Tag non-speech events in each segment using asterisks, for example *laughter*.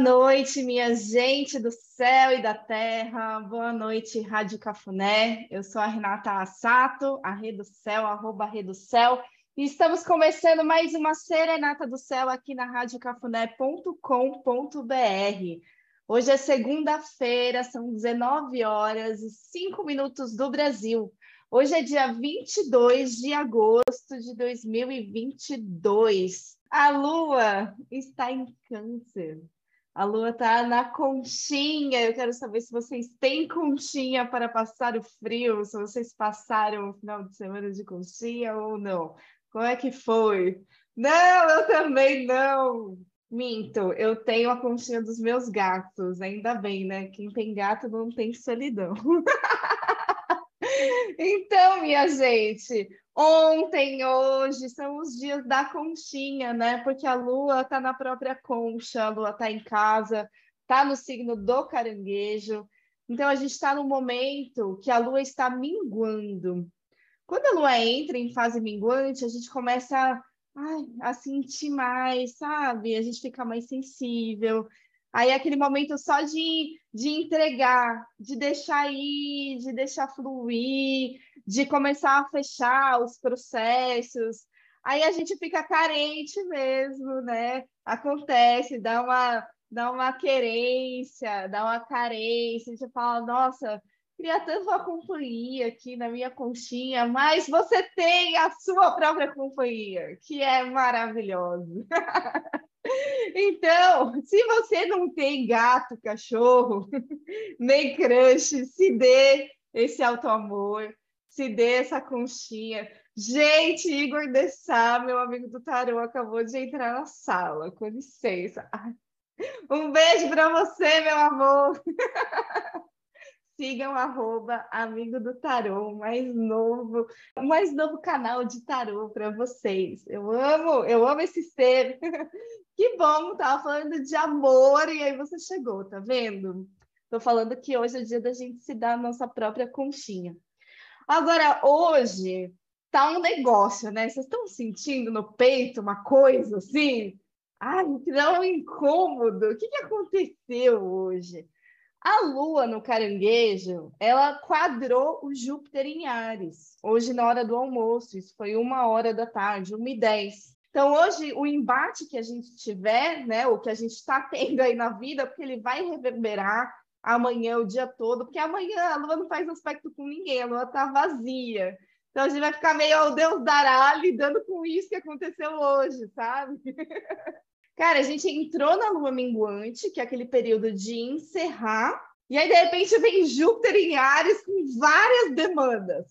Noite, minha gente do céu e da terra. Boa noite, Rádio Cafuné. Eu sou a Renata Assato, a Rede do Céu, arroba Rede do Céu. E estamos começando mais uma Serenata do Céu aqui na radiocafuné.com.br. Hoje é segunda-feira, são 19 horas e 5 minutos do Brasil. Hoje é dia 22 de agosto de 2022. A lua está em câncer. A lua está na conchinha. Eu quero saber se vocês têm conchinha para passar o frio, se vocês passaram o final de semana de conchinha ou não. Como é que foi? Não, eu também não. Minto, eu tenho a conchinha dos meus gatos, ainda bem, né? Quem tem gato não tem solidão. *laughs* então, minha gente, Ontem, hoje, são os dias da conchinha, né? Porque a lua está na própria concha, a lua está em casa, está no signo do caranguejo. Então, a gente está no momento que a lua está minguando. Quando a lua entra em fase minguante, a gente começa ai, a sentir mais, sabe? A gente fica mais sensível. Aí, aquele momento só de, de entregar, de deixar ir, de deixar fluir, de começar a fechar os processos. Aí a gente fica carente mesmo, né? Acontece, dá uma, dá uma querência, dá uma carência, a gente fala, nossa, queria tanto uma companhia aqui na minha conchinha, mas você tem a sua própria companhia, que é maravilhoso. *laughs* Então, se você não tem gato, cachorro, *laughs* nem crush, se dê esse auto-amor, se dê essa conchinha. Gente, Igor Dessá, meu amigo do tarô, acabou de entrar na sala, com licença. *laughs* Um beijo para você, meu amor. *laughs* Sigam arroba amigo do tarô, mais novo, mais novo canal de tarô para vocês. Eu amo, eu amo esse ser. Que bom, tava falando de amor e aí você chegou, tá vendo? Tô falando que hoje é dia da gente se dar a nossa própria conchinha. Agora, hoje tá um negócio, né? Vocês estão sentindo no peito uma coisa assim? Ai, que dá um incômodo. O que, que aconteceu hoje? A Lua no caranguejo, ela quadrou o Júpiter em Ares, hoje na hora do almoço, isso foi uma hora da tarde, uma e dez. Então, hoje, o embate que a gente tiver, né, o que a gente está *laughs* tendo aí na vida, porque ele vai reverberar amanhã, o dia todo, porque amanhã a Lua não faz aspecto com ninguém, a Lua está vazia. Então, a gente vai ficar meio, oh, Deus dará, lidando com isso que aconteceu hoje, sabe? *laughs* Cara, a gente entrou na lua minguante, que é aquele período de encerrar, e aí, de repente, vem Júpiter em Ares com várias demandas,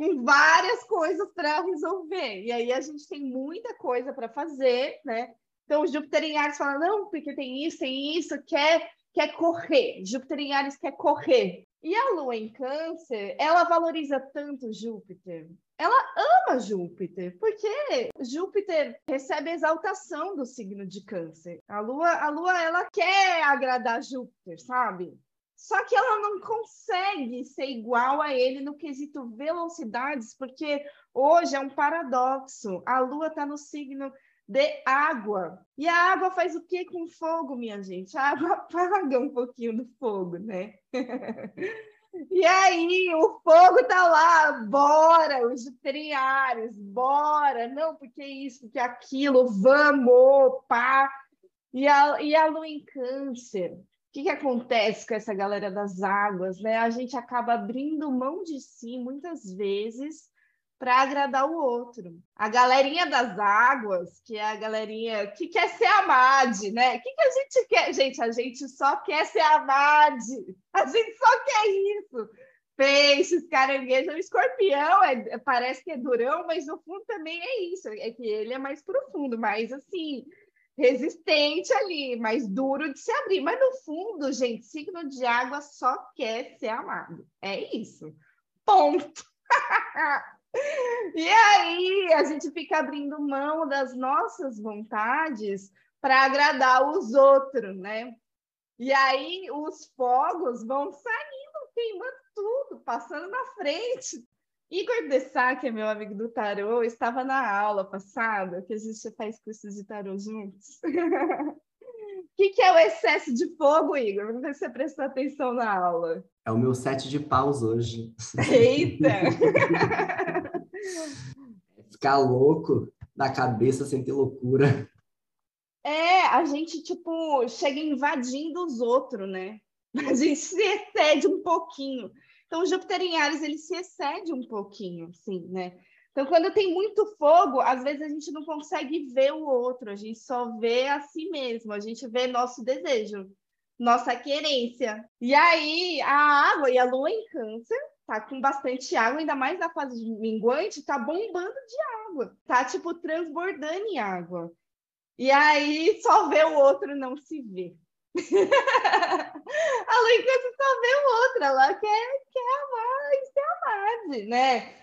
com várias coisas para resolver. E aí a gente tem muita coisa para fazer, né? Então, Júpiter em Ares fala: não, porque tem isso, tem isso, quer, quer correr. Júpiter em Ares quer correr. E a Lua em Câncer, ela valoriza tanto Júpiter ela ama Júpiter, porque Júpiter recebe exaltação do signo de Câncer. A Lua, a Lua, ela quer agradar Júpiter, sabe? Só que ela não consegue ser igual a ele no quesito velocidades, porque hoje é um paradoxo. A Lua está no signo de água. E a água faz o que com fogo, minha gente? A água *laughs* apaga um pouquinho do fogo, né? *laughs* E aí, o fogo tá lá, bora, os juteriares, bora, não, porque isso, porque aquilo, vamos, pá. E a, e a lua em câncer, o que, que acontece com essa galera das águas, né? A gente acaba abrindo mão de si muitas vezes para agradar o outro. A galerinha das águas, que é a galerinha que quer ser amade, né? O que, que a gente quer? Gente, a gente só quer ser amade. A gente só quer isso. Peixes, caranguejo, escorpião, é, parece que é durão, mas no fundo também é isso. É que ele é mais profundo, mais assim, resistente ali, mais duro de se abrir. Mas no fundo, gente, signo de água só quer ser amado. É isso. Ponto. *laughs* E aí a gente fica abrindo mão das nossas vontades para agradar os outros, né? E aí os fogos vão saindo, queimando tudo, passando na frente. Igor Dessá, que é meu amigo do tarô, estava na aula passada, que a gente faz cursos de tarô juntos. *laughs* que, que é o excesso de fogo, Igor? Vamos ver se você prestou atenção na aula. É o meu set de paus hoje. Eita! *laughs* Ficar louco da cabeça sem ter loucura. É, a gente, tipo, chega invadindo os outros, né? A gente se excede um pouquinho. Então, Júpiter em Ares, ele se excede um pouquinho, sim, né? Então, quando tem muito fogo, às vezes a gente não consegue ver o outro, a gente só vê a si mesmo, a gente vê nosso desejo, nossa querência. E aí, a água e a lua em câncer tá com bastante água, ainda mais na fase de minguante, tá bombando de água, tá tipo transbordando em água. E aí, só vê o outro, não se vê. *laughs* a lua em câncer só vê o outro, ela quer, quer amar e ser amada, né?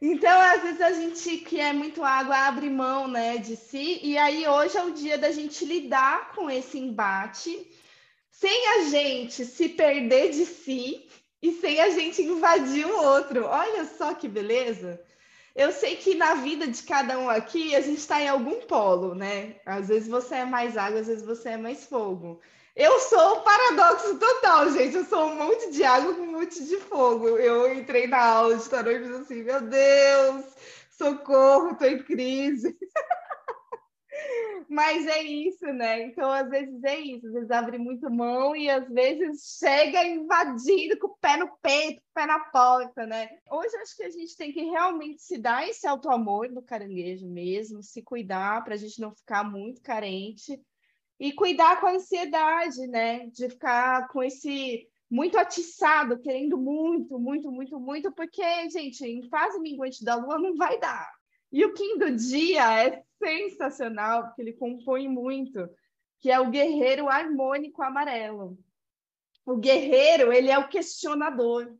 Então, às vezes a gente que é muito água abre mão, né, de si, e aí hoje é o dia da gente lidar com esse embate, sem a gente se perder de si e sem a gente invadir o outro. Olha só que beleza! Eu sei que na vida de cada um aqui a gente está em algum polo, né? Às vezes você é mais água, às vezes você é mais fogo. Eu sou o paradoxo total, gente. Eu sou um monte de água com um monte de fogo. Eu entrei na aula de tarô e fiz assim: meu Deus, socorro, tô em crise. *laughs* Mas é isso, né? Então, às vezes é isso, às vezes abre muito mão e às vezes chega invadindo com o pé no peito, com o pé na porta, né? Hoje acho que a gente tem que realmente se dar esse auto-amor do caranguejo mesmo, se cuidar para a gente não ficar muito carente e cuidar com a ansiedade, né? De ficar com esse muito atiçado, querendo muito, muito, muito, muito, porque, gente, em fase minguante da lua não vai dar. E o Kim do dia é sensacional, porque ele compõe muito, que é o guerreiro harmônico amarelo. O guerreiro, ele é o questionador.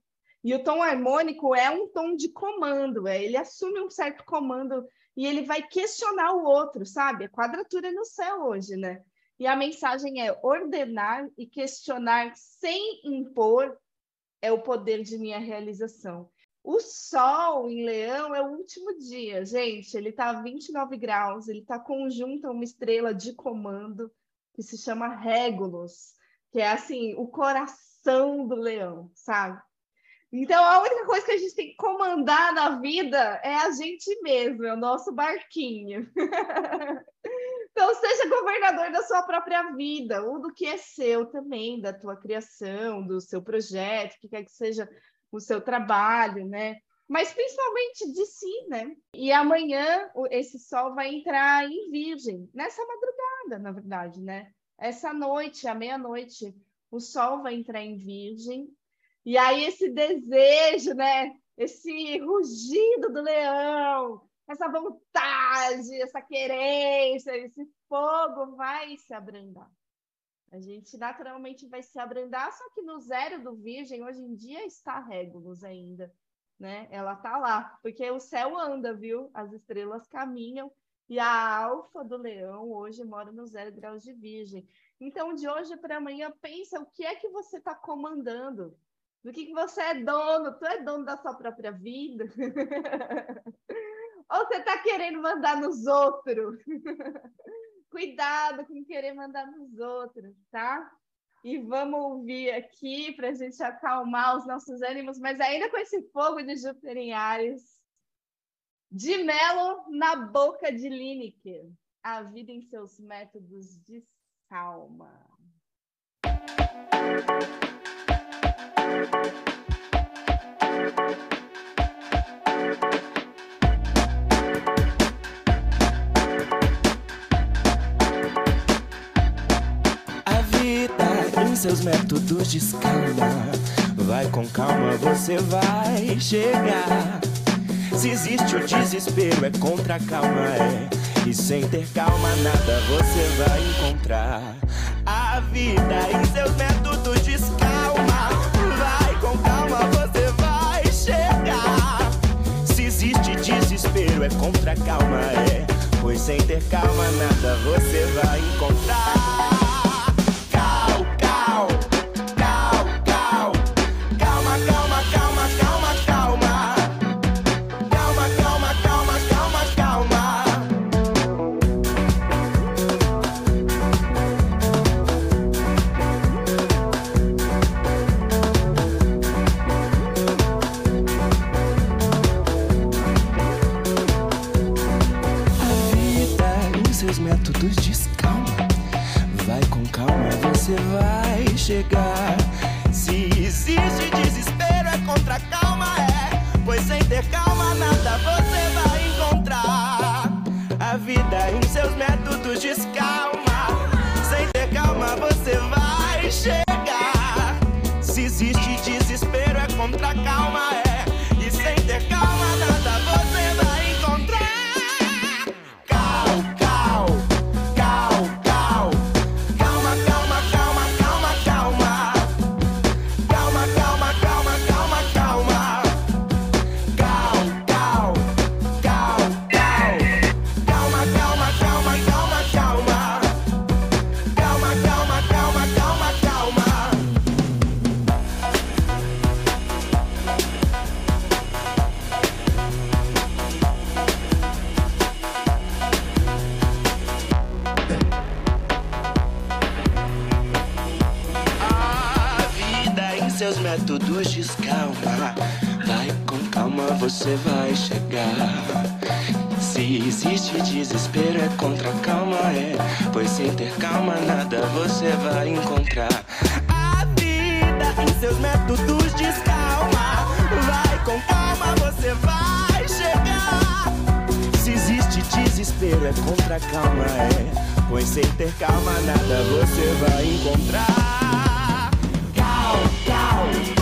E o tom harmônico é um tom de comando, é, ele assume um certo comando e ele vai questionar o outro, sabe? A quadratura no céu hoje, né? E a mensagem é ordenar e questionar sem impor é o poder de minha realização. O Sol em Leão é o último dia, gente. Ele está a 29 graus, ele está conjunto a uma estrela de comando que se chama Regulus, que é assim, o coração do leão, sabe? Então, a única coisa que a gente tem que comandar na vida é a gente mesmo, é o nosso barquinho. *laughs* Então, seja governador da sua própria vida, ou do que é seu também, da tua criação, do seu projeto, que quer que seja o seu trabalho, né? Mas principalmente de si, né? E amanhã esse sol vai entrar em Virgem, nessa madrugada, na verdade, né? Essa noite, à meia-noite, o sol vai entrar em Virgem. E aí esse desejo, né? Esse rugido do leão, essa vontade, essa querência, esse fogo vai se abrandar. A gente naturalmente vai se abrandar, só que no zero do Virgem, hoje em dia, está Regulus ainda, né? Ela tá lá, porque o céu anda, viu? As estrelas caminham, e a alfa do leão hoje mora no zero graus de Virgem. Então, de hoje para amanhã, pensa o que é que você está comandando, do que, que você é dono, tu é dono da sua própria vida. *laughs* Ou você está querendo mandar nos outros? *laughs* Cuidado com querer mandar nos outros, tá? E vamos ouvir aqui para a gente acalmar os nossos ânimos, mas ainda com esse fogo de Júpiter em Ares. De Melo na boca de Lineker. A vida em seus métodos de calma. Seus métodos de escala. Vai com calma, você vai chegar. Se existe o desespero, é contra a calma, é. E sem ter calma, nada você vai encontrar. A vida em seus métodos de escalma. Vai com calma, você vai chegar. Se existe desespero, é contra a calma, é. Pois sem ter calma, nada você vai encontrar. Você vai encontrar. A vida em seus métodos descalma. Vai com calma, você vai chegar. Se existe desespero, é contra a calma, é. Pois sem ter calma, nada você vai encontrar. Cal, cal,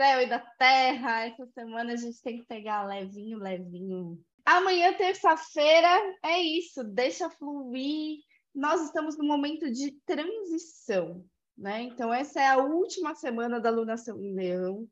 céu e da terra. Essa semana a gente tem que pegar levinho, levinho. Amanhã, terça-feira, é isso. Deixa fluir. Nós estamos no momento de transição, né? Então, essa é a última semana da lunação em Leão.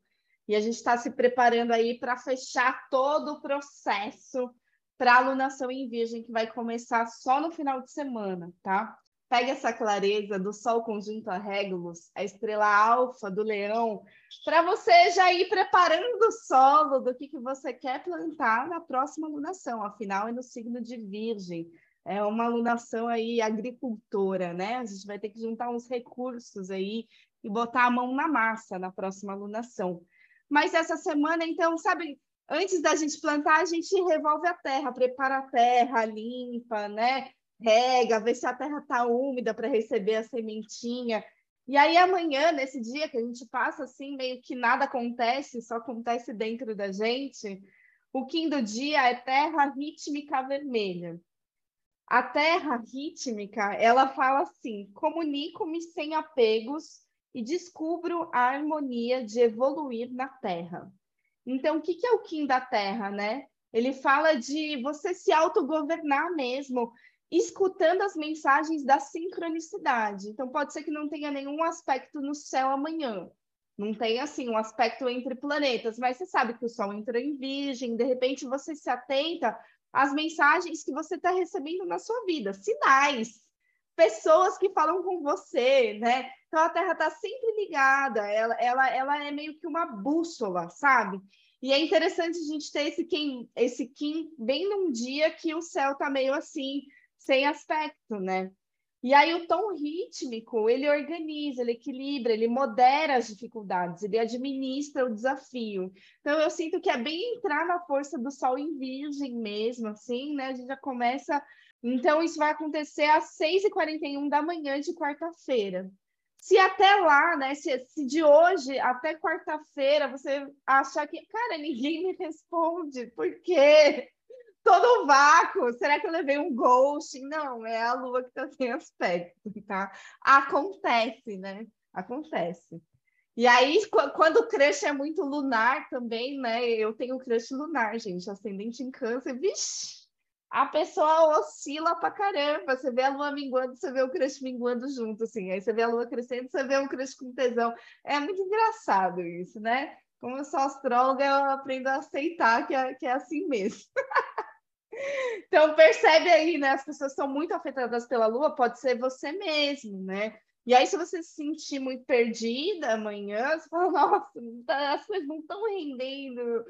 E a gente está se preparando aí para fechar todo o processo para a alunação em Virgem, que vai começar só no final de semana, tá? Pega essa clareza do Sol conjunto a Regulus, a estrela alfa do Leão, para você já ir preparando o solo do que, que você quer plantar na próxima alunação. Afinal, é no signo de Virgem. É uma alunação aí agricultora, né? A gente vai ter que juntar uns recursos aí e botar a mão na massa na próxima alunação. Mas essa semana, então, sabe, antes da gente plantar, a gente revolve a terra, prepara a terra, limpa, né? Rega, vê se a terra está úmida para receber a sementinha. E aí amanhã, nesse dia que a gente passa assim, meio que nada acontece, só acontece dentro da gente, o Kim do dia é terra rítmica vermelha. A terra rítmica, ela fala assim: comunico-me sem apegos e descubro a harmonia de evoluir na terra. Então, o que, que é o Kim da terra, né? Ele fala de você se autogovernar mesmo, escutando as mensagens da sincronicidade. Então, pode ser que não tenha nenhum aspecto no céu amanhã. Não tem, assim, um aspecto entre planetas, mas você sabe que o Sol entrou em Virgem, de repente você se atenta às mensagens que você está recebendo na sua vida, sinais, pessoas que falam com você, né? Então, a Terra está sempre ligada, ela, ela, ela é meio que uma bússola, sabe? E é interessante a gente ter esse Kim, esse Kim bem num dia que o céu está meio assim, sem aspecto, né? E aí o tom rítmico, ele organiza, ele equilibra, ele modera as dificuldades, ele administra o desafio. Então eu sinto que é bem entrar na força do sol em virgem mesmo, assim, né? A gente já começa... Então isso vai acontecer às 6h41 da manhã de quarta-feira. Se até lá, né, se, se de hoje até quarta-feira você achar que, cara, ninguém me *laughs* responde, por quê? Todo o vácuo. Será que eu levei um ghosting? Não, é a lua que está sem aspecto, tá? Acontece, né? Acontece. E aí, quando o crush é muito lunar também, né? Eu tenho crush lunar, gente, ascendente em câncer, vixe, a pessoa oscila pra caramba. Você vê a lua minguando, você vê o crush minguando junto, assim. Aí você vê a lua crescendo, você vê um crush com tesão. É muito engraçado isso, né? Como eu sou astróloga, eu aprendo a aceitar que é, que é assim mesmo. *laughs* então, percebe aí, né? As pessoas são muito afetadas pela lua, pode ser você mesmo, né? E aí, se você se sentir muito perdida amanhã, você fala, *laughs* nossa, tá, as coisas não estão rendendo.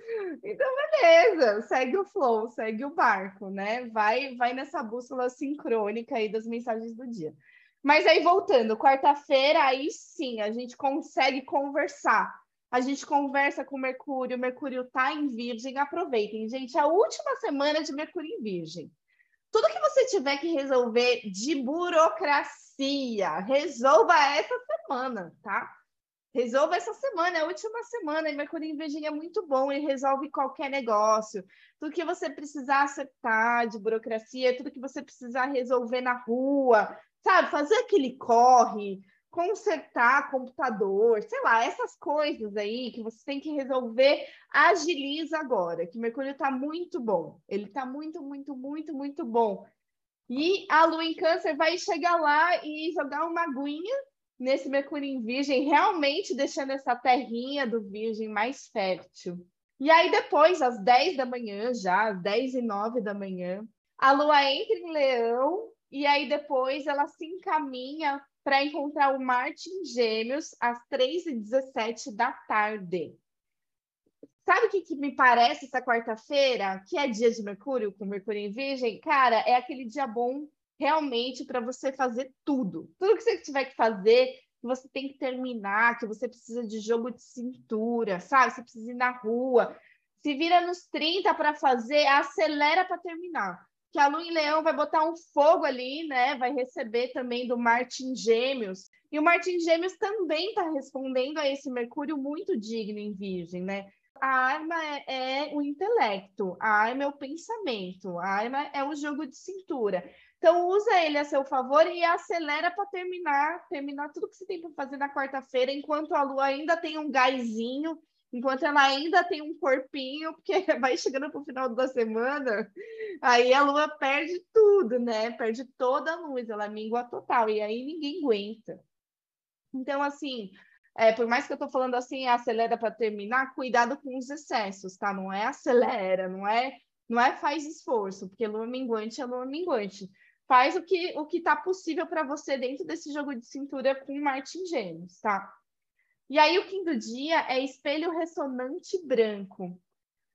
Então, beleza, segue o flow, segue o barco, né? Vai, vai nessa bússola sincrônica aí das mensagens do dia. Mas aí, voltando, quarta-feira, aí sim, a gente consegue conversar. A gente conversa com Mercúrio, Mercúrio tá em Virgem, aproveitem, gente, a última semana de Mercúrio em Virgem. Tudo que você tiver que resolver de burocracia, resolva essa semana, tá? Resolva essa semana, é a última semana, e Mercúrio em Virgem é muito bom, ele resolve qualquer negócio. Tudo que você precisar acertar de burocracia, tudo que você precisar resolver na rua, sabe? Fazer aquele corre, consertar computador, sei lá, essas coisas aí que você tem que resolver, agiliza agora, que Mercúrio está muito bom. Ele está muito, muito, muito, muito bom. E a Lua em Câncer vai chegar lá e jogar uma aguinha nesse Mercúrio em Virgem, realmente deixando essa terrinha do Virgem mais fértil. E aí depois, às 10 da manhã, já, às 10 e 9 da manhã, a Lua entra em Leão e aí depois ela se encaminha para encontrar o Marte em Gêmeos às 3h17 da tarde. Sabe o que, que me parece essa quarta-feira, que é dia de Mercúrio, com Mercúrio em Virgem? Cara, é aquele dia bom realmente para você fazer tudo. Tudo que você tiver que fazer, que você tem que terminar, que você precisa de jogo de cintura, sabe? Você precisa ir na rua. Se vira nos 30 para fazer, acelera para terminar que a Lua em Leão vai botar um fogo ali, né? Vai receber também do Martin Gêmeos. E o Martin Gêmeos também está respondendo a esse Mercúrio muito digno em Virgem, né? A arma é, é, o intelecto, a arma é o pensamento, a arma é o jogo de cintura. Então usa ele a seu favor e acelera para terminar, terminar tudo que você tem para fazer na quarta-feira, enquanto a Lua ainda tem um gásinho enquanto ela ainda tem um corpinho, porque *laughs* vai chegando para o final da semana, aí a lua perde tudo, né? Perde toda a luz, ela mingua total, e aí ninguém aguenta. Então, assim, é, por mais que eu estou falando assim, acelera para terminar, cuidado com os excessos, tá? Não é acelera, não é, não é faz esforço, porque lua minguante é lua minguante. Faz o que o que está possível para você dentro desse jogo de cintura com Marte em Gêmeos, tá? E aí, o quinto dia é espelho ressonante branco.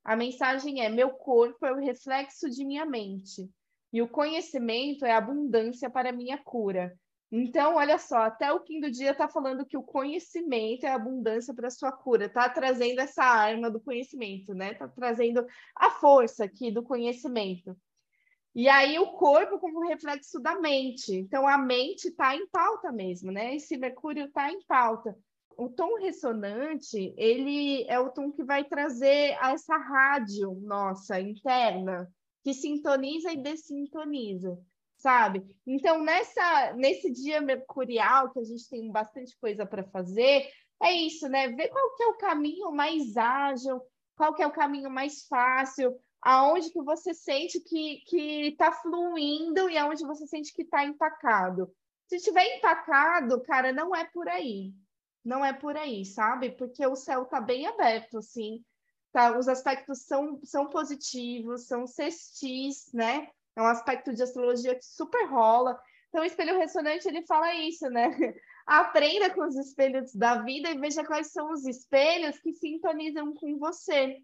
A mensagem é: meu corpo é o reflexo de minha mente, e o conhecimento é abundância para minha cura. Então, olha só, até o quinto dia está falando que o conhecimento é abundância para sua cura, está trazendo essa arma do conhecimento, né? Está trazendo a força aqui do conhecimento. E aí o corpo como reflexo da mente. Então a mente está em pauta mesmo, né? Esse Mercúrio está em pauta o tom ressonante, ele é o tom que vai trazer essa rádio nossa interna, que sintoniza e dessintoniza, sabe? Então, nessa, nesse dia mercurial, que a gente tem bastante coisa para fazer, é isso, né? Ver qual que é o caminho mais ágil, qual que é o caminho mais fácil, aonde que você sente que está fluindo e aonde você sente que está empacado. Se estiver empacado, cara, não é por aí não é por aí, sabe? Porque o céu está bem aberto, assim, tá? Os aspectos são, são positivos, são sextis, né? É um aspecto de astrologia que super rola. Então, o espelho ressonante, ele fala isso, né? *laughs* Aprenda com os espelhos da vida e veja quais são os espelhos que sintonizam com você.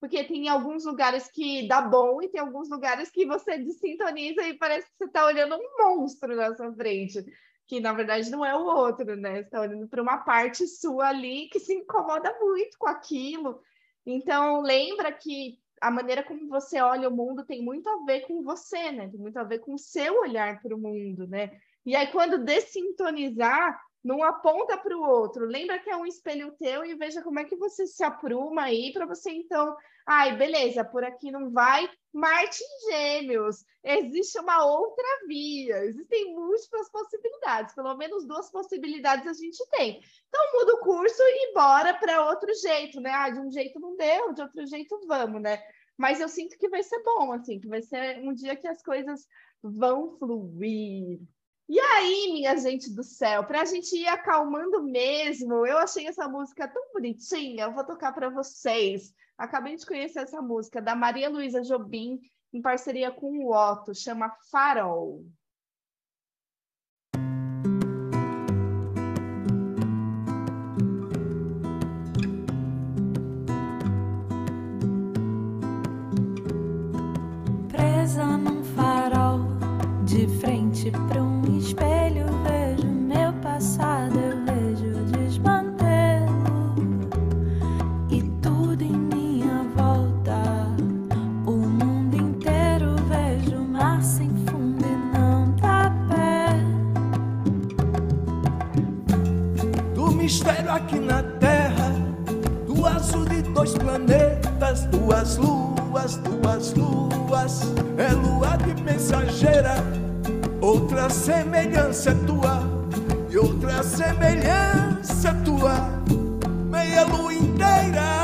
Porque tem alguns lugares que dá bom e tem alguns lugares que você *laughs* desintoniza e parece que você está olhando um monstro na sua frente que na verdade não é o outro, né? Você está olhando para uma parte sua ali que se incomoda muito com aquilo. Então, lembra que a maneira como você olha o mundo tem muito a ver com você, né? Tem muito a ver com o seu olhar para o mundo, né? E aí, quando dessintonizar, não aponta para o outro. Lembra que é um espelho teu e veja como é que você se apruma aí para você então, ai, beleza, por aqui não vai. Marte em Gêmeos, existe uma outra via, existem múltiplas possibilidades, pelo menos duas possibilidades a gente tem. Então muda o curso e bora para outro jeito, né? Ah, de um jeito não deu, de outro jeito vamos, né? Mas eu sinto que vai ser bom, assim, que vai ser um dia que as coisas vão fluir. E aí, minha gente do céu, para a gente ir acalmando mesmo, eu achei essa música tão bonitinha, eu vou tocar para vocês. Acabei de conhecer essa música da Maria Luísa Jobim, em parceria com o Otto, chama Farol. Presa num farol de frente para um espelho vejo meu passado, eu vejo desmantelo e tudo em minha volta. O mundo inteiro vejo mar sem fundo e não dá pé. do mistério aqui na Terra, do azul de dois planetas, duas luas, duas luas, é lua de mensageira, outra semelhança é tua, e outra semelhança é tua, meia lua inteira.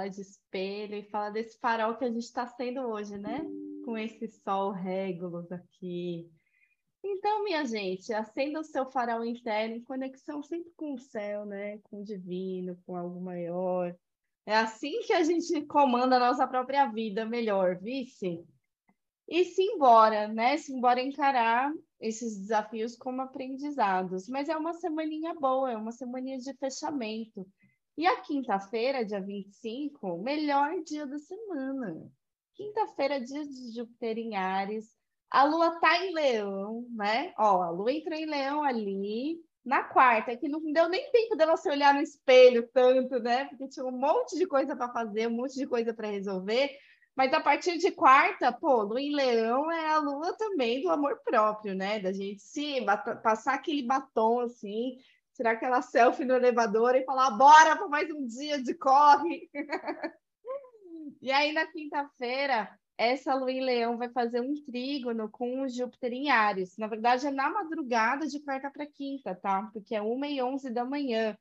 Fala de espelho e fala desse farol que a gente está sendo hoje, né? Com esse sol régulos aqui. Então, minha gente, acenda o seu farol interno em conexão sempre com o céu, né? Com o divino, com algo maior. É assim que a gente comanda a nossa própria vida melhor, vice? E simbora, né? Simbora encarar esses desafios como aprendizados. Mas é uma semaninha boa, é uma semaninha de fechamento. E a quinta-feira, dia 25, melhor dia da semana. Quinta-feira, dia de Júpiter em Ares. A lua tá em Leão, né? Ó, a lua entrou em Leão ali na quarta, que não deu nem tempo dela se olhar no espelho tanto, né? Porque tinha um monte de coisa para fazer, um monte de coisa para resolver. Mas a partir de quarta, pô, lua em leão é a lua também do amor próprio, né? Da gente se passar aquele batom assim, tirar aquela selfie no elevador e falar, bora para mais um dia de corre. *laughs* e aí na quinta-feira, essa lua em leão vai fazer um trígono com o Júpiter em Áries. Na verdade, é na madrugada de quarta para quinta, tá? Porque é 1 e 11 da manhã.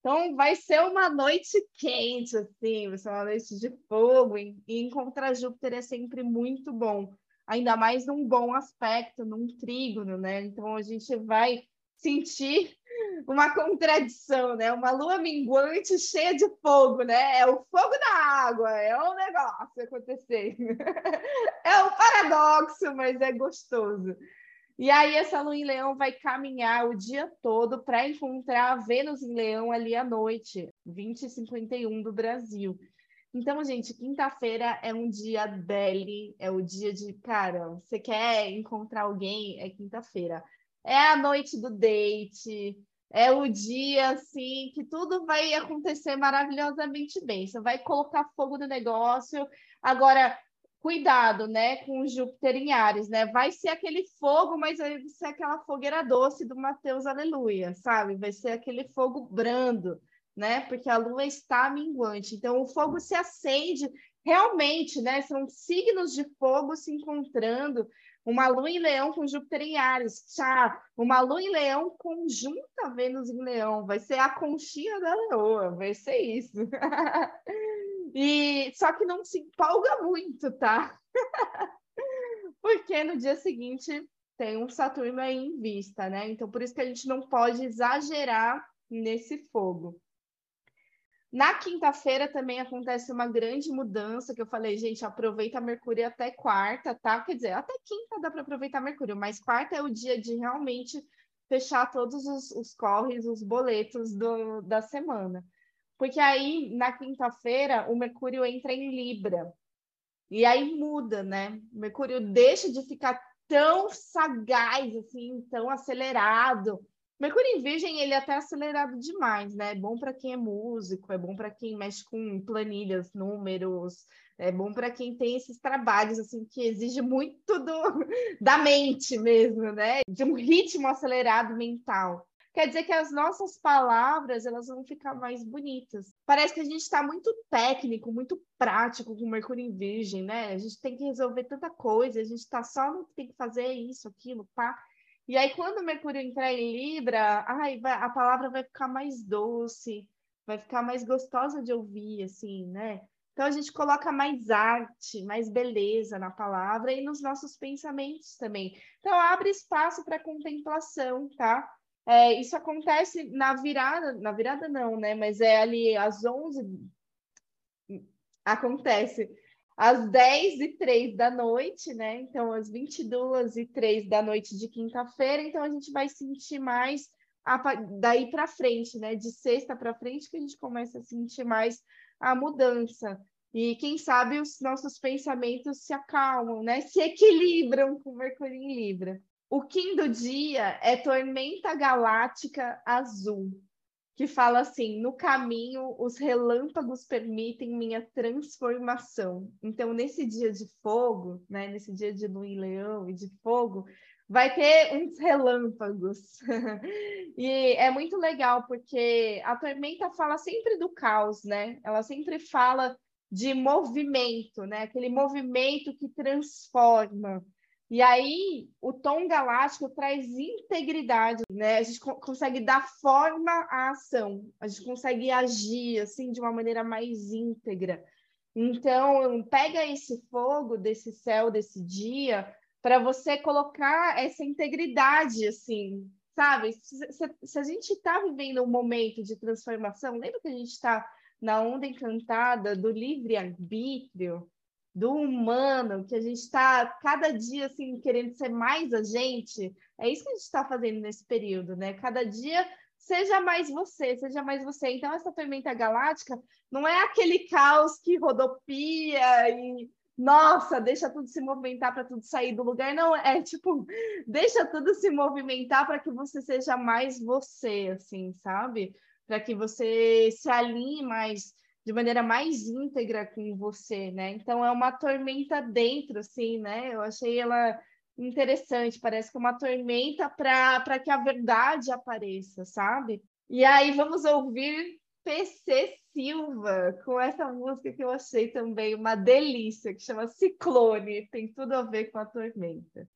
Então, vai ser uma noite quente, assim, vai ser uma noite de fogo, e encontrar Júpiter é sempre muito bom, ainda mais num bom aspecto, num trígono, né? Então, a gente vai sentir uma contradição, né? Uma lua minguante cheia de fogo, né? É o fogo da água, é um negócio acontecer. *laughs* é um paradoxo, mas é gostoso. E aí essa lua em leão vai caminhar o dia todo para encontrar a Vênus em leão ali à noite, 20 e 51 do Brasil. Então, gente, quinta-feira é um dia dele, é o dia de, cara, você quer encontrar alguém, é quinta-feira. É a noite do date, é o dia assim que tudo vai acontecer maravilhosamente bem. Você vai colocar fogo no negócio. Agora, cuidado, né, com Júpiter em Ares, né? Vai ser aquele fogo, mas vai ser aquela fogueira doce do Mateus Aleluia, sabe? Vai ser aquele fogo brando né? Porque a lua está minguante. Então, o fogo se acende realmente, né? São signos de fogo se encontrando. Uma lua em leão com Júpiter em Ares. Tchá, uma lua em leão conjunta Vênus em leão. Vai ser a conchinha da leoa, vai ser isso. *laughs* e só que não se empolga muito, tá? *laughs* Porque no dia seguinte tem um Saturno aí em vista, né? Então, por isso que a gente não pode exagerar nesse fogo. Na quinta-feira também acontece uma grande mudança, que eu falei, gente, aproveita Mercúrio até quarta, tá? Quer dizer, até quinta dá para aproveitar Mercúrio, mas quarta é o dia de realmente fechar todos os, os corres, os boletos do, da semana. Porque aí, na quinta-feira, o Mercúrio entra em Libra. E aí muda, né? O Mercúrio deixa de ficar tão sagaz, assim, tão acelerado, Mercúrio em Virgem, ele é até acelerado demais, né? É bom para quem é músico, é bom para quem mexe com planilhas, números, é bom para quem tem esses trabalhos assim que exige muito do, *laughs* da mente mesmo, né? De um ritmo acelerado mental. Quer dizer que as nossas palavras elas vão ficar mais bonitas. Parece que a gente está muito técnico, muito prático com Mercúrio em Virgem, né? A gente tem que resolver tanta coisa, a gente está só no que tem que fazer isso, aquilo, pá. E aí, quando o Mercúrio entrar em Libra, ai, vai, a palavra vai ficar mais doce, vai ficar mais gostosa de ouvir, assim, né? Então, a gente coloca mais arte, mais beleza na palavra e nos nossos pensamentos também. Então, abre espaço para contemplação, tá? É, isso acontece na virada, na virada não, né? Mas é ali às 11, acontece às 10 e 3 da noite, né? Então, às 22 e 3 da noite de quinta-feira. Então, a gente vai sentir mais a, daí para frente, né? De sexta para frente, que a gente começa a sentir mais a mudança. E quem sabe os nossos pensamentos se acalmam, né? Se equilibram com Mercúrio em Libra. O quinto dia é tormenta galáctica azul que fala assim: no caminho, os relâmpagos permitem minha transformação. Então, nesse dia de fogo, né, nesse dia de lua em leão e de fogo, vai ter uns relâmpagos. *laughs* e é muito legal, porque a tormenta fala sempre do caos, né? Ela sempre fala de movimento, né? Aquele movimento que transforma. E aí, o tom galáctico traz integridade, né? A gente co consegue dar forma à ação, a gente consegue agir assim de uma maneira mais íntegra. Então, pega esse fogo desse céu desse dia para você colocar essa integridade assim, sabe? Se, se, se a gente está vivendo um momento de transformação, lembra que a gente está na onda encantada do livre-arbítrio, do humano, que a gente está cada dia assim querendo ser mais a gente. É isso que a gente está fazendo nesse período, né? Cada dia seja mais você, seja mais você. Então essa tormenta galáctica não é aquele caos que rodopia e nossa, deixa tudo se movimentar para tudo sair do lugar. Não, é tipo, deixa tudo se movimentar para que você seja mais você, assim, sabe? Para que você se alinhe mais de maneira mais íntegra com você, né? Então é uma tormenta dentro, assim, né? Eu achei ela interessante, parece que é uma tormenta para que a verdade apareça, sabe? E aí vamos ouvir PC Silva com essa música que eu achei também uma delícia, que chama Ciclone, tem tudo a ver com a tormenta.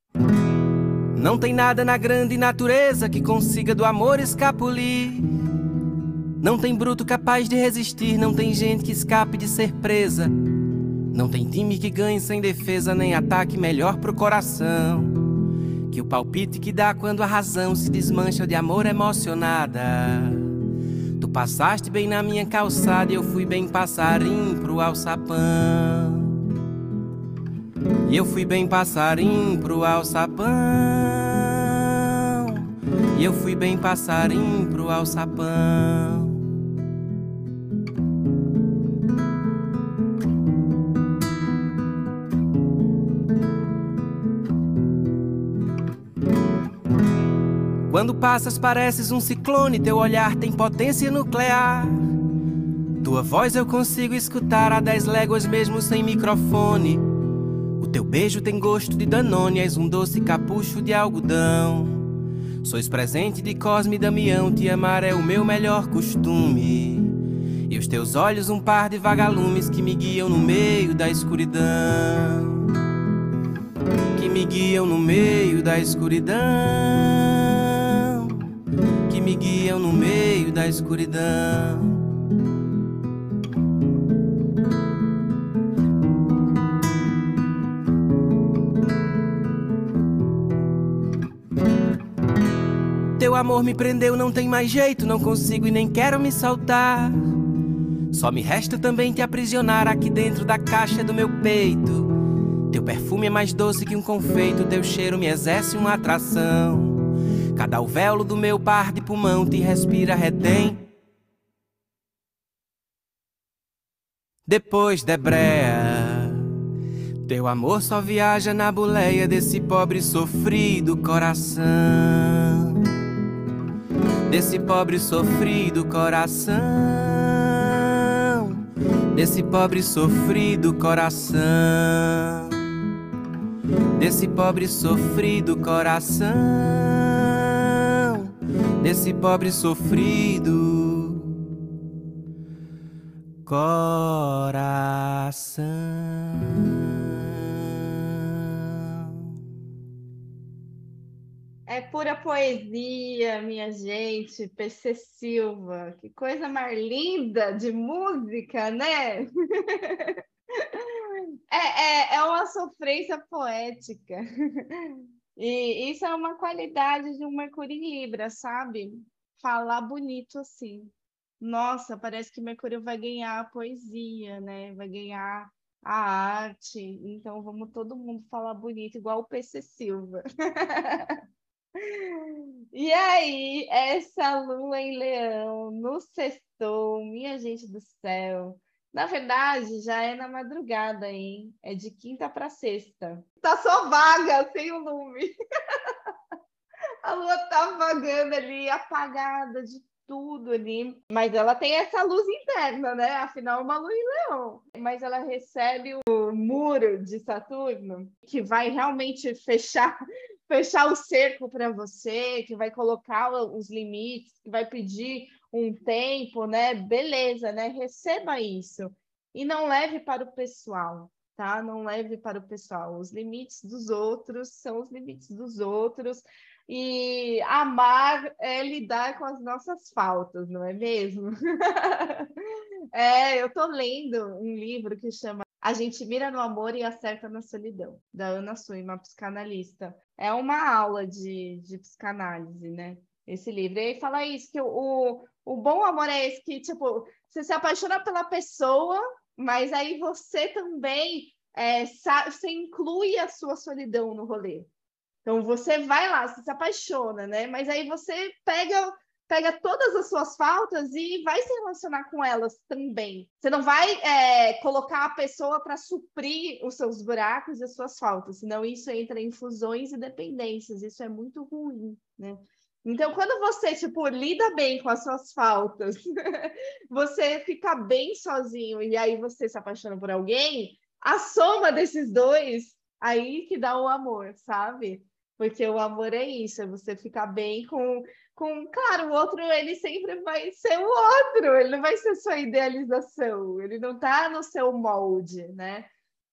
Não tem nada na grande natureza que consiga do amor escapulir. Não tem bruto capaz de resistir, não tem gente que escape de ser presa. Não tem time que ganhe sem defesa, nem ataque melhor pro coração. Que o palpite que dá quando a razão se desmancha de amor emocionada. Tu passaste bem na minha calçada e eu fui bem passarinho pro alçapão. E eu fui bem passarinho pro alçapão. E eu fui bem passarinho pro alçapão. Quando passas, pareces um ciclone, teu olhar tem potência nuclear. Tua voz eu consigo escutar a dez léguas mesmo sem microfone. O teu beijo tem gosto de Danone, és um doce capucho de algodão. Sois presente de Cosme e Damião, te amar é o meu melhor costume. E os teus olhos um par de vagalumes que me guiam no meio da escuridão. Que me guiam no meio da escuridão. Guiam no meio da escuridão. Teu amor me prendeu, não tem mais jeito, não consigo e nem quero me saltar. Só me resta também te aprisionar aqui dentro da caixa do meu peito. Teu perfume é mais doce que um confeito, teu cheiro me exerce uma atração. Cada alvéolo do meu par de pulmão te respira, retém. Depois debreia, teu amor só viaja na boleia desse pobre sofrido coração. Desse pobre sofrido coração, desse pobre sofrido coração, desse pobre sofrido coração, desse pobre sofrido coração. É pura poesia, minha gente. PC Silva, que coisa mais linda de música, né? *laughs* é, é, é uma sofrência poética. *laughs* E isso é uma qualidade de um Mercúrio em Libra, sabe? Falar bonito assim. Nossa, parece que Mercúrio vai ganhar a poesia, né? Vai ganhar a arte. Então vamos todo mundo falar bonito, igual o PC Silva. *laughs* E aí, essa lua em leão no sextou, minha gente do céu. Na verdade, já é na madrugada, hein? É de quinta para sexta. Tá só vaga, sem o lume. *laughs* A lua tá vagando ali, apagada de tudo ali. Mas ela tem essa luz interna, né? Afinal, uma lua em leão. Mas ela recebe o muro de Saturno, que vai realmente fechar fechar o cerco para você, que vai colocar os limites, que vai pedir um tempo, né? Beleza, né? Receba isso e não leve para o pessoal, tá? Não leve para o pessoal. Os limites dos outros são os limites dos outros. E amar é lidar com as nossas faltas, não é mesmo? *laughs* é, eu estou lendo um livro que chama A gente mira no amor e acerta na solidão, da Ana Sui, uma psicanalista é uma aula de, de psicanálise, né? Esse livro. E aí fala isso, que o, o bom amor é esse que, tipo, você se apaixona pela pessoa, mas aí você também é, você inclui a sua solidão no rolê. Então você vai lá, você se apaixona, né? Mas aí você pega pega todas as suas faltas e vai se relacionar com elas também. Você não vai é, colocar a pessoa para suprir os seus buracos e as suas faltas, senão isso entra em fusões e dependências. Isso é muito ruim, né? Então, quando você, tipo, lida bem com as suas faltas, *laughs* você fica bem sozinho e aí você se apaixona por alguém, a soma desses dois, aí que dá o amor, sabe? Porque o amor é isso, é você ficar bem com com, claro, o outro ele sempre vai ser o outro, ele não vai ser sua idealização, ele não está no seu molde, né?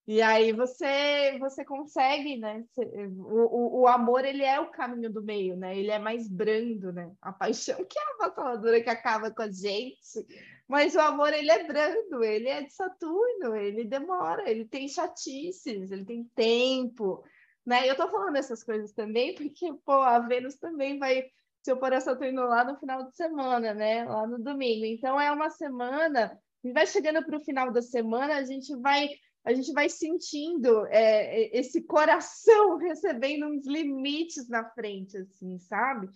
E aí você você consegue, né? O, o, o, amor ele é o caminho do meio, né? Ele é mais brando, né? A paixão que é a avassaladora que acaba com a gente, mas o amor ele é brando, ele é de Saturno, ele demora, ele tem chatices, ele tem tempo, né? Eu tô falando essas coisas também porque pô, a Vênus também vai se eu for a Saturno lá no final de semana, né? Lá no domingo. Então é uma semana, vai chegando para o final da semana, a gente vai a gente vai sentindo é, esse coração *laughs* recebendo uns limites na frente, assim, sabe?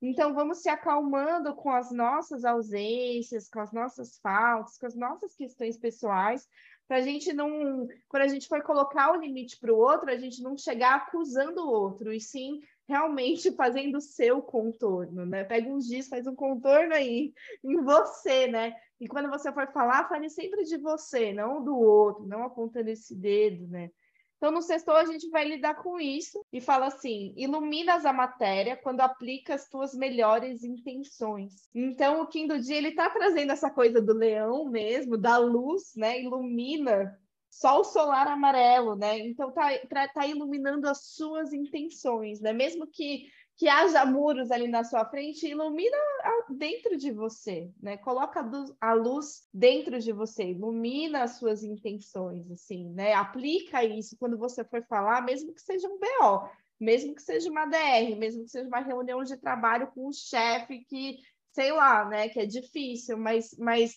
Então vamos se acalmando com as nossas ausências, com as nossas faltas, com as nossas questões pessoais, para a gente não, quando a gente for colocar o limite para o outro, a gente não chegar acusando o outro, e sim realmente *laughs* fazendo o seu contorno, né? Pega uns dias, faz um contorno aí em você, né? E quando você for falar, fale sempre de você, não do outro, não apontando esse dedo, né? Então, no sexto a gente vai lidar com isso e fala assim: iluminas a matéria quando aplica as tuas melhores intenções. Então, o do dia ele está trazendo essa coisa do leão mesmo, da luz, né? Ilumina sol solar amarelo, né? Então tá, tá iluminando as suas intenções, né? Mesmo que que haja muros ali na sua frente, ilumina dentro de você, né? Coloca a luz dentro de você, ilumina as suas intenções, assim, né? Aplica isso quando você for falar, mesmo que seja um BO, mesmo que seja uma DR, mesmo que seja uma reunião de trabalho com um chefe que, sei lá, né, que é difícil, mas, mas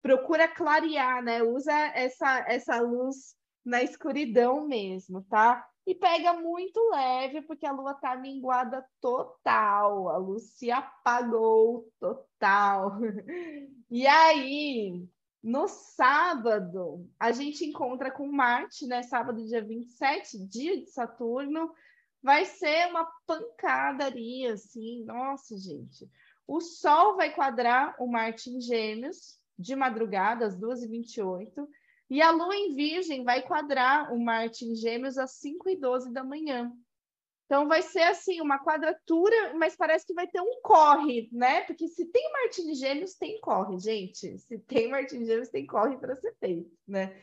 procura clarear, né? Usa essa, essa luz na escuridão mesmo, tá? E pega muito leve, porque a lua tá minguada total, a luz se apagou total. *laughs* E aí, no sábado, a gente encontra com Marte, né? Sábado, dia 27, dia de Saturno. Vai ser uma pancadaria, assim. Nossa, gente. O Sol vai quadrar o Marte em Gêmeos, de madrugada, às 2h28, e a Lua em Virgem vai quadrar o Marte em Gêmeos às 5h12 da manhã. Então vai ser assim, uma quadratura, mas parece que vai ter um corre, né? Porque se tem Marte em Gêmeos, tem corre, gente. Se tem Marte em Gêmeos, tem corre para ser feito, né?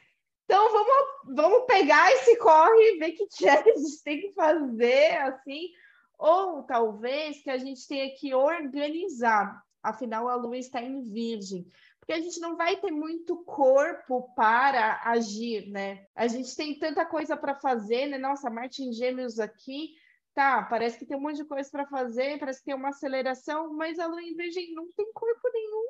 Então vamos, vamos pegar esse corre e ver que que a gente tem que fazer assim, ou talvez que a gente tenha que organizar. Afinal, a Lua está em Virgem porque a gente não vai ter muito corpo para agir, né? A gente tem tanta coisa para fazer, né? Nossa, Martin Gêmeos aqui, tá, parece que tem um monte de coisa para fazer, parece que tem uma aceleração, mas a lua em virgem não tem corpo nenhum.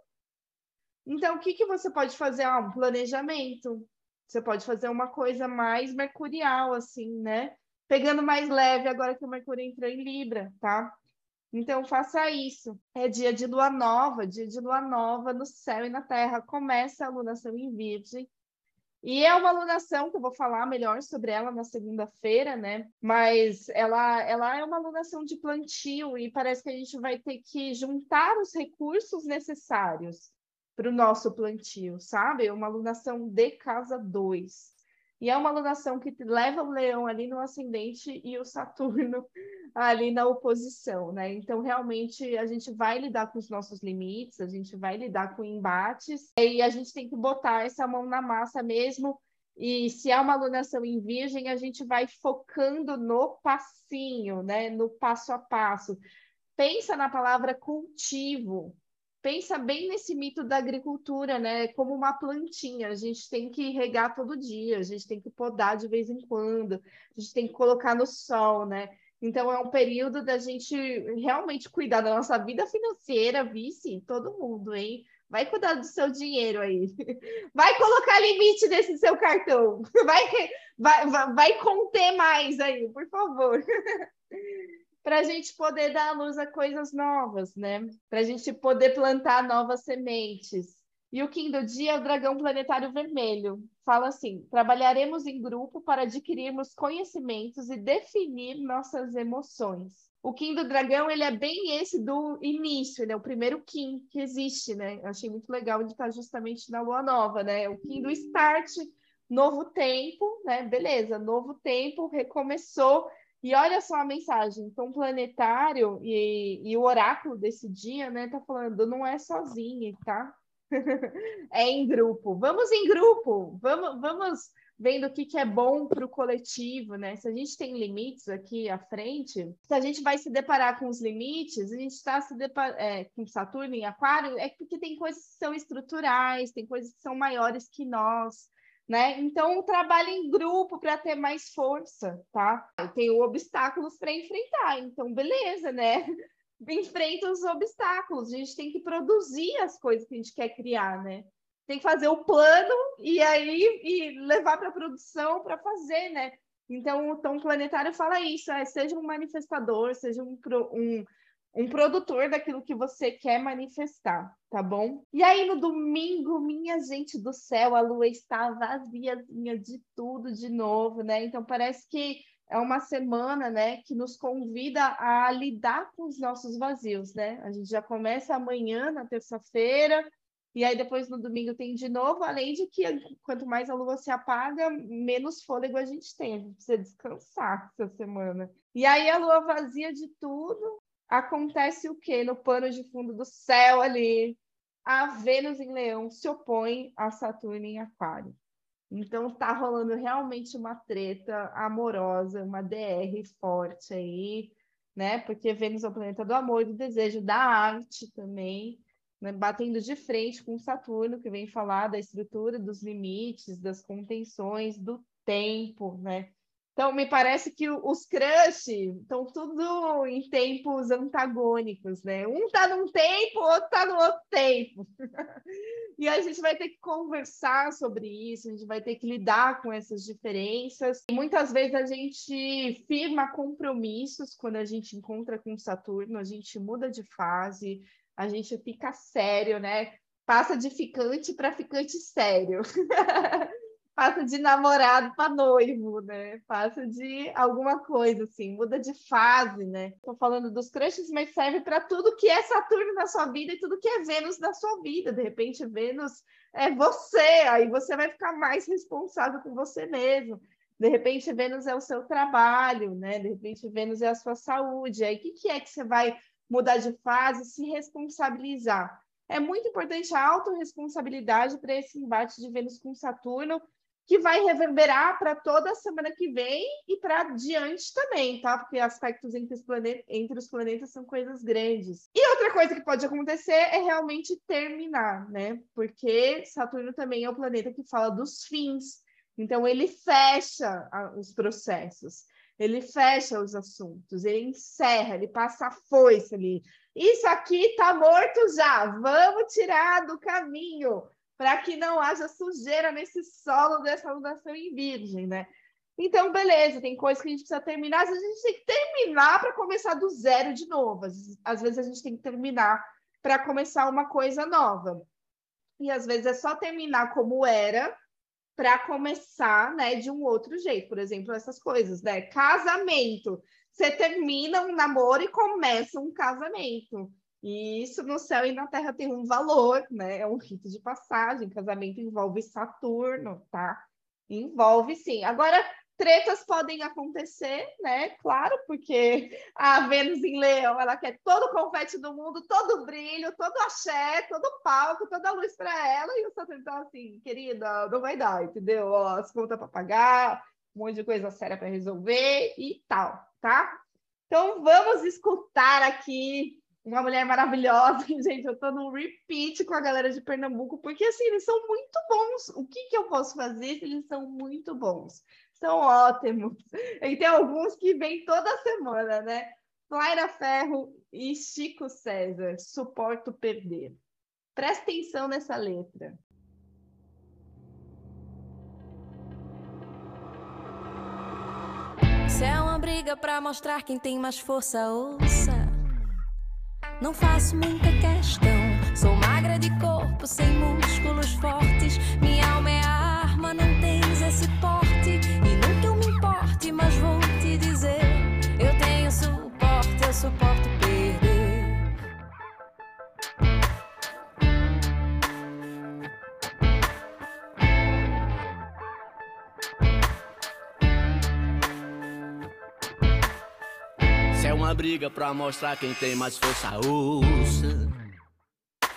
Então, o que, que você pode fazer? Ah, um planejamento. Você pode fazer uma coisa mais mercurial, assim, né? Pegando mais leve agora que o Mercúrio entrou em Libra, tá? Então, faça isso. É dia de lua nova, dia de lua nova no céu e na terra. Começa a alunação em Virgem. E é uma alunação que eu vou falar melhor sobre ela na segunda-feira, né? Mas ela, ela é uma alunação de plantio e parece que a gente vai ter que juntar os recursos necessários para o nosso plantio, sabe? É uma alunação de casa 2. E é uma alunação que leva o leão ali no ascendente e o Saturno *laughs* ali na oposição, né? Então, realmente, a gente vai lidar com os nossos limites, a gente vai lidar com embates, e a gente tem que botar essa mão na massa mesmo. E se é uma alunação em virgem, a gente vai focando no passinho, né? No passo a passo. Pensa na palavra cultivo, pensa bem nesse mito da agricultura, né? Como uma plantinha, a gente tem que regar todo dia, a gente tem que podar de vez em quando, a gente tem que colocar no sol, né? Então é um período da gente realmente cuidar da nossa vida financeira, vice, todo mundo, hein? Vai cuidar do seu dinheiro aí. *laughs* Vai colocar limite nesse seu cartão. *laughs* Vai, vai, vai conter mais aí, por favor. *laughs* para a gente poder dar à luz a coisas novas, né? Para a gente poder plantar novas sementes. E o Kim do dia é o dragão planetário vermelho. Fala assim: trabalharemos em grupo para adquirirmos conhecimentos e definir nossas emoções. O Kim do dragão, ele é bem esse do início, né? O primeiro Kim que existe, né? Eu achei muito legal de estar justamente na lua nova, né? O Kim do start, novo tempo, né? Beleza, novo tempo, recomeçou e olha só a mensagem, então planetário e, e o oráculo desse dia, né, tá falando, não é sozinho, tá? *laughs* é em grupo. Vamos em grupo, vamos, vamos vendo o que, que é bom para o coletivo, né? Se a gente tem limites aqui à frente, se a gente vai se deparar com os limites, a gente está se é, com Saturno em Aquário, é porque tem coisas que são estruturais, tem coisas que são maiores que nós né? Então, trabalhe em grupo para ter mais força, tá? Eu tenho obstáculos para enfrentar, então, beleza, né? *laughs* Enfrenta os obstáculos, a gente tem que produzir as coisas que a gente quer criar, né? Tem que fazer o plano e aí e levar para produção para fazer, né? Então, o tom planetário fala isso, é, seja um manifestador, seja um, um um produtor daquilo que você quer manifestar, tá bom? E aí no domingo, minha gente do céu, a lua está vaziazinha de tudo de novo, né? Então parece que é uma semana, né, que nos convida a lidar com os nossos vazios, né? A gente já começa amanhã, na terça-feira, e aí depois no domingo tem de novo, além de que quanto mais a lua se apaga, menos fôlego a gente tem. A gente precisa descansar essa semana. E aí a lua vazia de tudo, acontece o quê? No pano de fundo do céu ali, a Vênus em Leão se opõe a Saturno em Aquário. Então tá rolando realmente uma treta amorosa, uma DR forte aí, né? Porque Vênus é o planeta do amor, do desejo, da arte também né, batendo de frente com Saturno, que vem falar da estrutura, dos limites, das contenções, do tempo, né? Então, me parece que os crush estão tudo em tempos antagônicos, né? Um está num tempo, outro está no outro tempo. *laughs* e a gente vai ter que conversar sobre isso, a gente vai ter que lidar com essas diferenças. E muitas vezes a gente firma compromissos quando a gente encontra com Saturno, a gente muda de fase, a gente fica sério, né? Passa de ficante para ficante sério. *laughs* Passa de namorado para noivo, né? Passa de alguma coisa assim, muda de fase, né? Estou falando dos crushes, mas serve para tudo que é Saturno na sua vida e tudo que é Vênus na sua vida. De repente, Vênus é você, aí você vai ficar mais responsável com você mesmo. De repente, Vênus é o seu trabalho, né? De repente, Vênus é a sua saúde. Aí, o que, que é que você vai mudar de fase, se responsabilizar. É muito importante a autorresponsabilidade para esse embate de Vênus com Saturno, que vai reverberar para toda a semana que vem e para diante também, tá? Porque aspectos entre os, planetas, entre os planetas são coisas grandes. E outra coisa que pode acontecer é realmente terminar, né? Porque Saturno também é o planeta que fala dos fins. Então, ele fecha os processos ele fecha os assuntos, ele encerra, ele passa a foice ali. Isso aqui está morto já, vamos tirar do caminho para que não haja sujeira nesse solo dessa lunação em virgem, né? Então, beleza, tem coisas que a gente precisa terminar, às vezes a gente tem que terminar para começar do zero de novo, às vezes a gente tem que terminar para começar uma coisa nova. E às vezes é só terminar como era para começar, né, de um outro jeito. Por exemplo, essas coisas, né? Casamento. Você termina um namoro e começa um casamento. E isso no céu e na terra tem um valor, né? É um rito de passagem. Casamento envolve Saturno, tá? Envolve sim. Agora, Tretas podem acontecer, né? Claro, porque a Vênus em Leão, ela quer todo o confete do mundo, todo o brilho, todo o axé, todo o palco, toda a luz para ela, e o Saturno tá assim, querida, não vai dar, entendeu? Ó, as contas para pagar, um monte de coisa séria para resolver e tal, tá? Então vamos escutar aqui uma mulher maravilhosa, *laughs* gente. Eu tô no repeat com a galera de Pernambuco, porque assim, eles são muito bons. O que, que eu posso fazer se eles são muito bons? são ótimos. *laughs* E tem alguns que vêm toda semana, né? Flaira Ferro e Chico César, suporto perder. Presta atenção nessa letra. Se é uma briga pra mostrar quem tem mais força, ouça. Não faço muita questão. Sou magra de corpo, sem músculos fortes. Minha alma é a arma, não tens esse porte mas vou te dizer: eu tenho suporte, eu suporto uma briga pra mostrar quem tem mais força, ouça.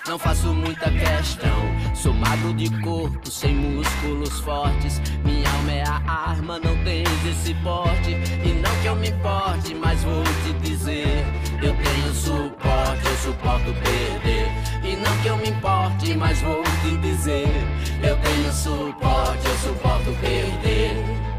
Não faço muita questão. Sou magro de corpo, sem músculos fortes. Minha alma é a arma, não tens esse porte. E não que eu me importe, mas vou te dizer: eu tenho suporte, eu suporto perder. E não que eu me importe, mas vou te dizer: eu tenho suporte, eu suporto perder.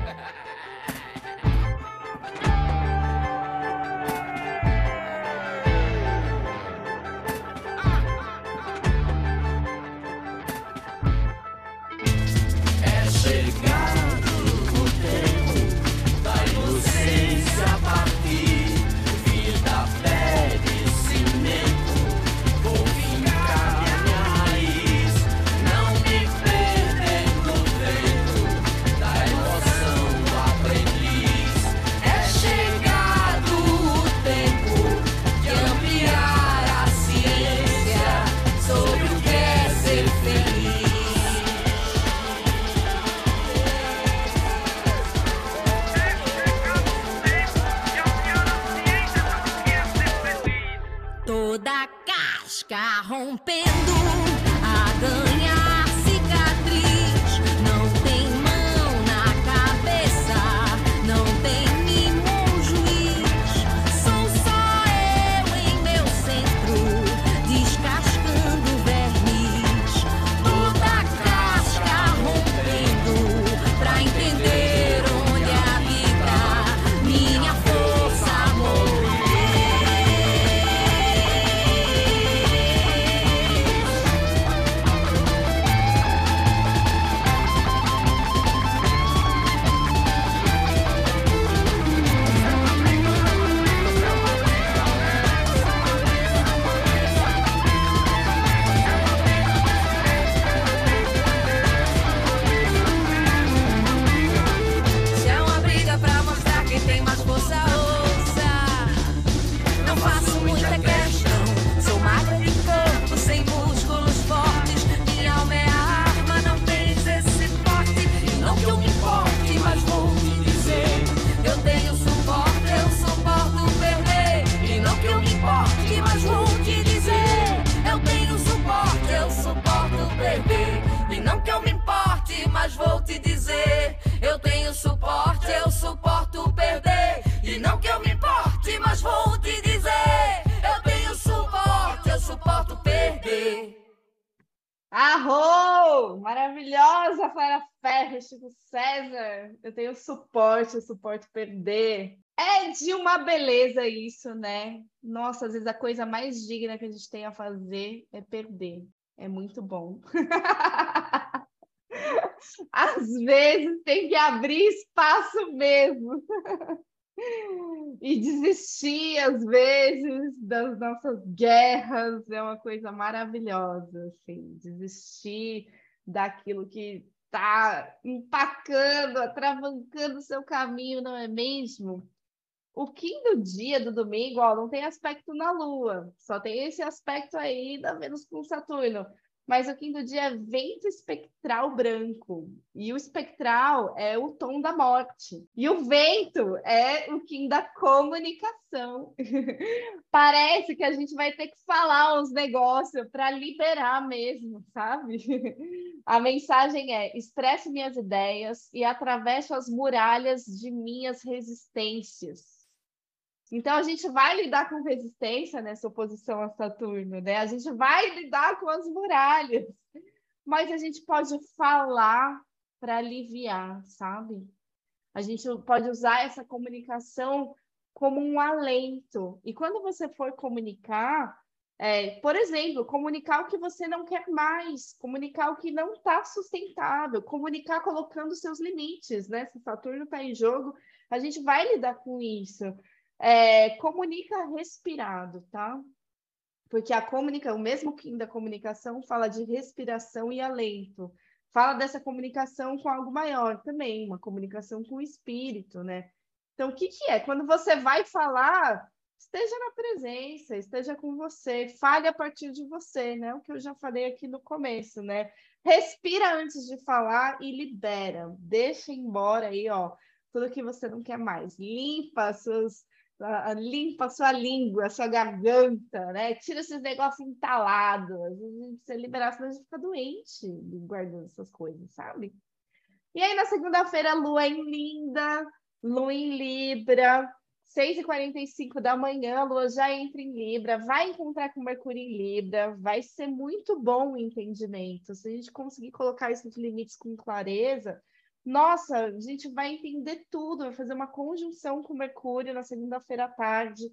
Rompendo suporte, eu suporto perder. É de uma beleza isso, né? Nossa, às vezes a coisa mais digna que a gente tem a fazer é perder. É muito bom. *laughs* Às vezes tem que abrir espaço mesmo. E desistir, às vezes, das nossas guerras é uma coisa maravilhosa, assim, desistir daquilo que está empacando, atravancando o seu caminho, não é mesmo? O quinto dia do domingo, ó, não tem aspecto na Lua, só tem esse aspecto aí da Vênus com Saturno. Mas o quinto dia é vento espectral branco. E o espectral é o tom da morte. E o vento é o Kim da comunicação. *laughs* Parece que a gente vai ter que falar uns negócios para liberar mesmo, sabe? *laughs* A mensagem é: expresso minhas ideias e atravesso as muralhas de minhas resistências. Então, a gente vai lidar com resistência nessa oposição a Saturno, né? A gente vai lidar com as muralhas, mas a gente pode falar para aliviar, sabe? A gente pode usar essa comunicação como um alento. E quando você for comunicar, é, por exemplo, comunicar o que você não quer mais, comunicar o que não está sustentável, comunicar colocando seus limites, né? Se Saturno está em jogo, a gente vai lidar com isso. É, comunica respirado, tá? Porque a comunicação, o mesmo Kim da comunicação fala de respiração e alento. Fala dessa comunicação com algo maior também, uma comunicação com o espírito, né? Então, o que, que é? Quando você vai falar, esteja na presença, esteja com você, fale a partir de você, né? O que eu já falei aqui no começo, né? Respira antes de falar e libera. Deixa embora aí, ó, tudo que você não quer mais. Limpa suas limpa a sua língua, a sua garganta, né? Tira esses negócios entalados. A gente precisa liberar, senão a gente fica doente guardando essas coisas, sabe? E aí, na segunda-feira, lua em linda, lua em Libra, 6h45 da manhã, a lua já entra em Libra, vai encontrar com Mercúrio em Libra, vai ser muito bom o entendimento. Se a gente conseguir colocar esses limites com clareza, nossa, a gente vai entender tudo, vai fazer uma conjunção com Mercúrio na segunda-feira à tarde.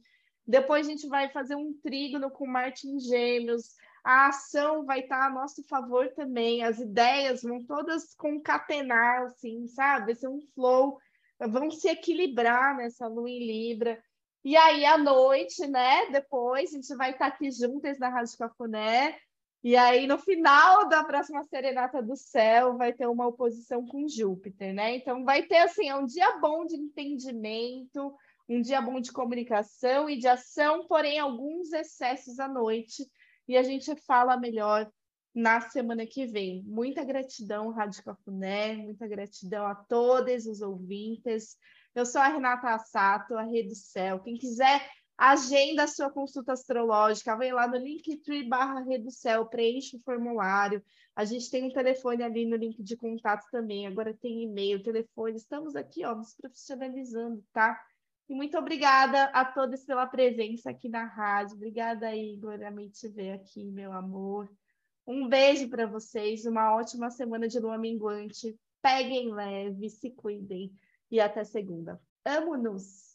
Depois a gente vai fazer um trígono com Marte em Gêmeos. A ação vai estar a nosso favor também. As ideias vão todas concatenar, assim, sabe? Vai ser um flow. Vão se equilibrar nessa lua em Libra. E aí, à noite, né? Depois, a gente vai estar aqui juntas na Rádio Cafuné. E aí, no final da próxima Serenata do Céu, vai ter uma oposição com Júpiter, né? Então, vai ter, assim, é um dia bom de entendimento, um dia bom de comunicação e de ação, porém, alguns excessos à noite. E a gente fala melhor na semana que vem. Muita gratidão, Rádio Cafuné, muita gratidão a todos os ouvintes. Eu sou a Renata Assato, a Rede Céu. Quem quiser Agenda a sua consulta astrológica, vem lá no Linktree barra Reducel, preenche o formulário. A gente tem um telefone ali no link de contato também, agora tem e-mail, telefone. Estamos aqui, ó, nos profissionalizando, tá? E muito obrigada a todos pela presença aqui na rádio. Obrigada, Igor, a te ver aqui, meu amor. Um beijo para vocês, uma ótima semana de lua minguante. Peguem leve, se cuidem e até segunda. Amo-nos!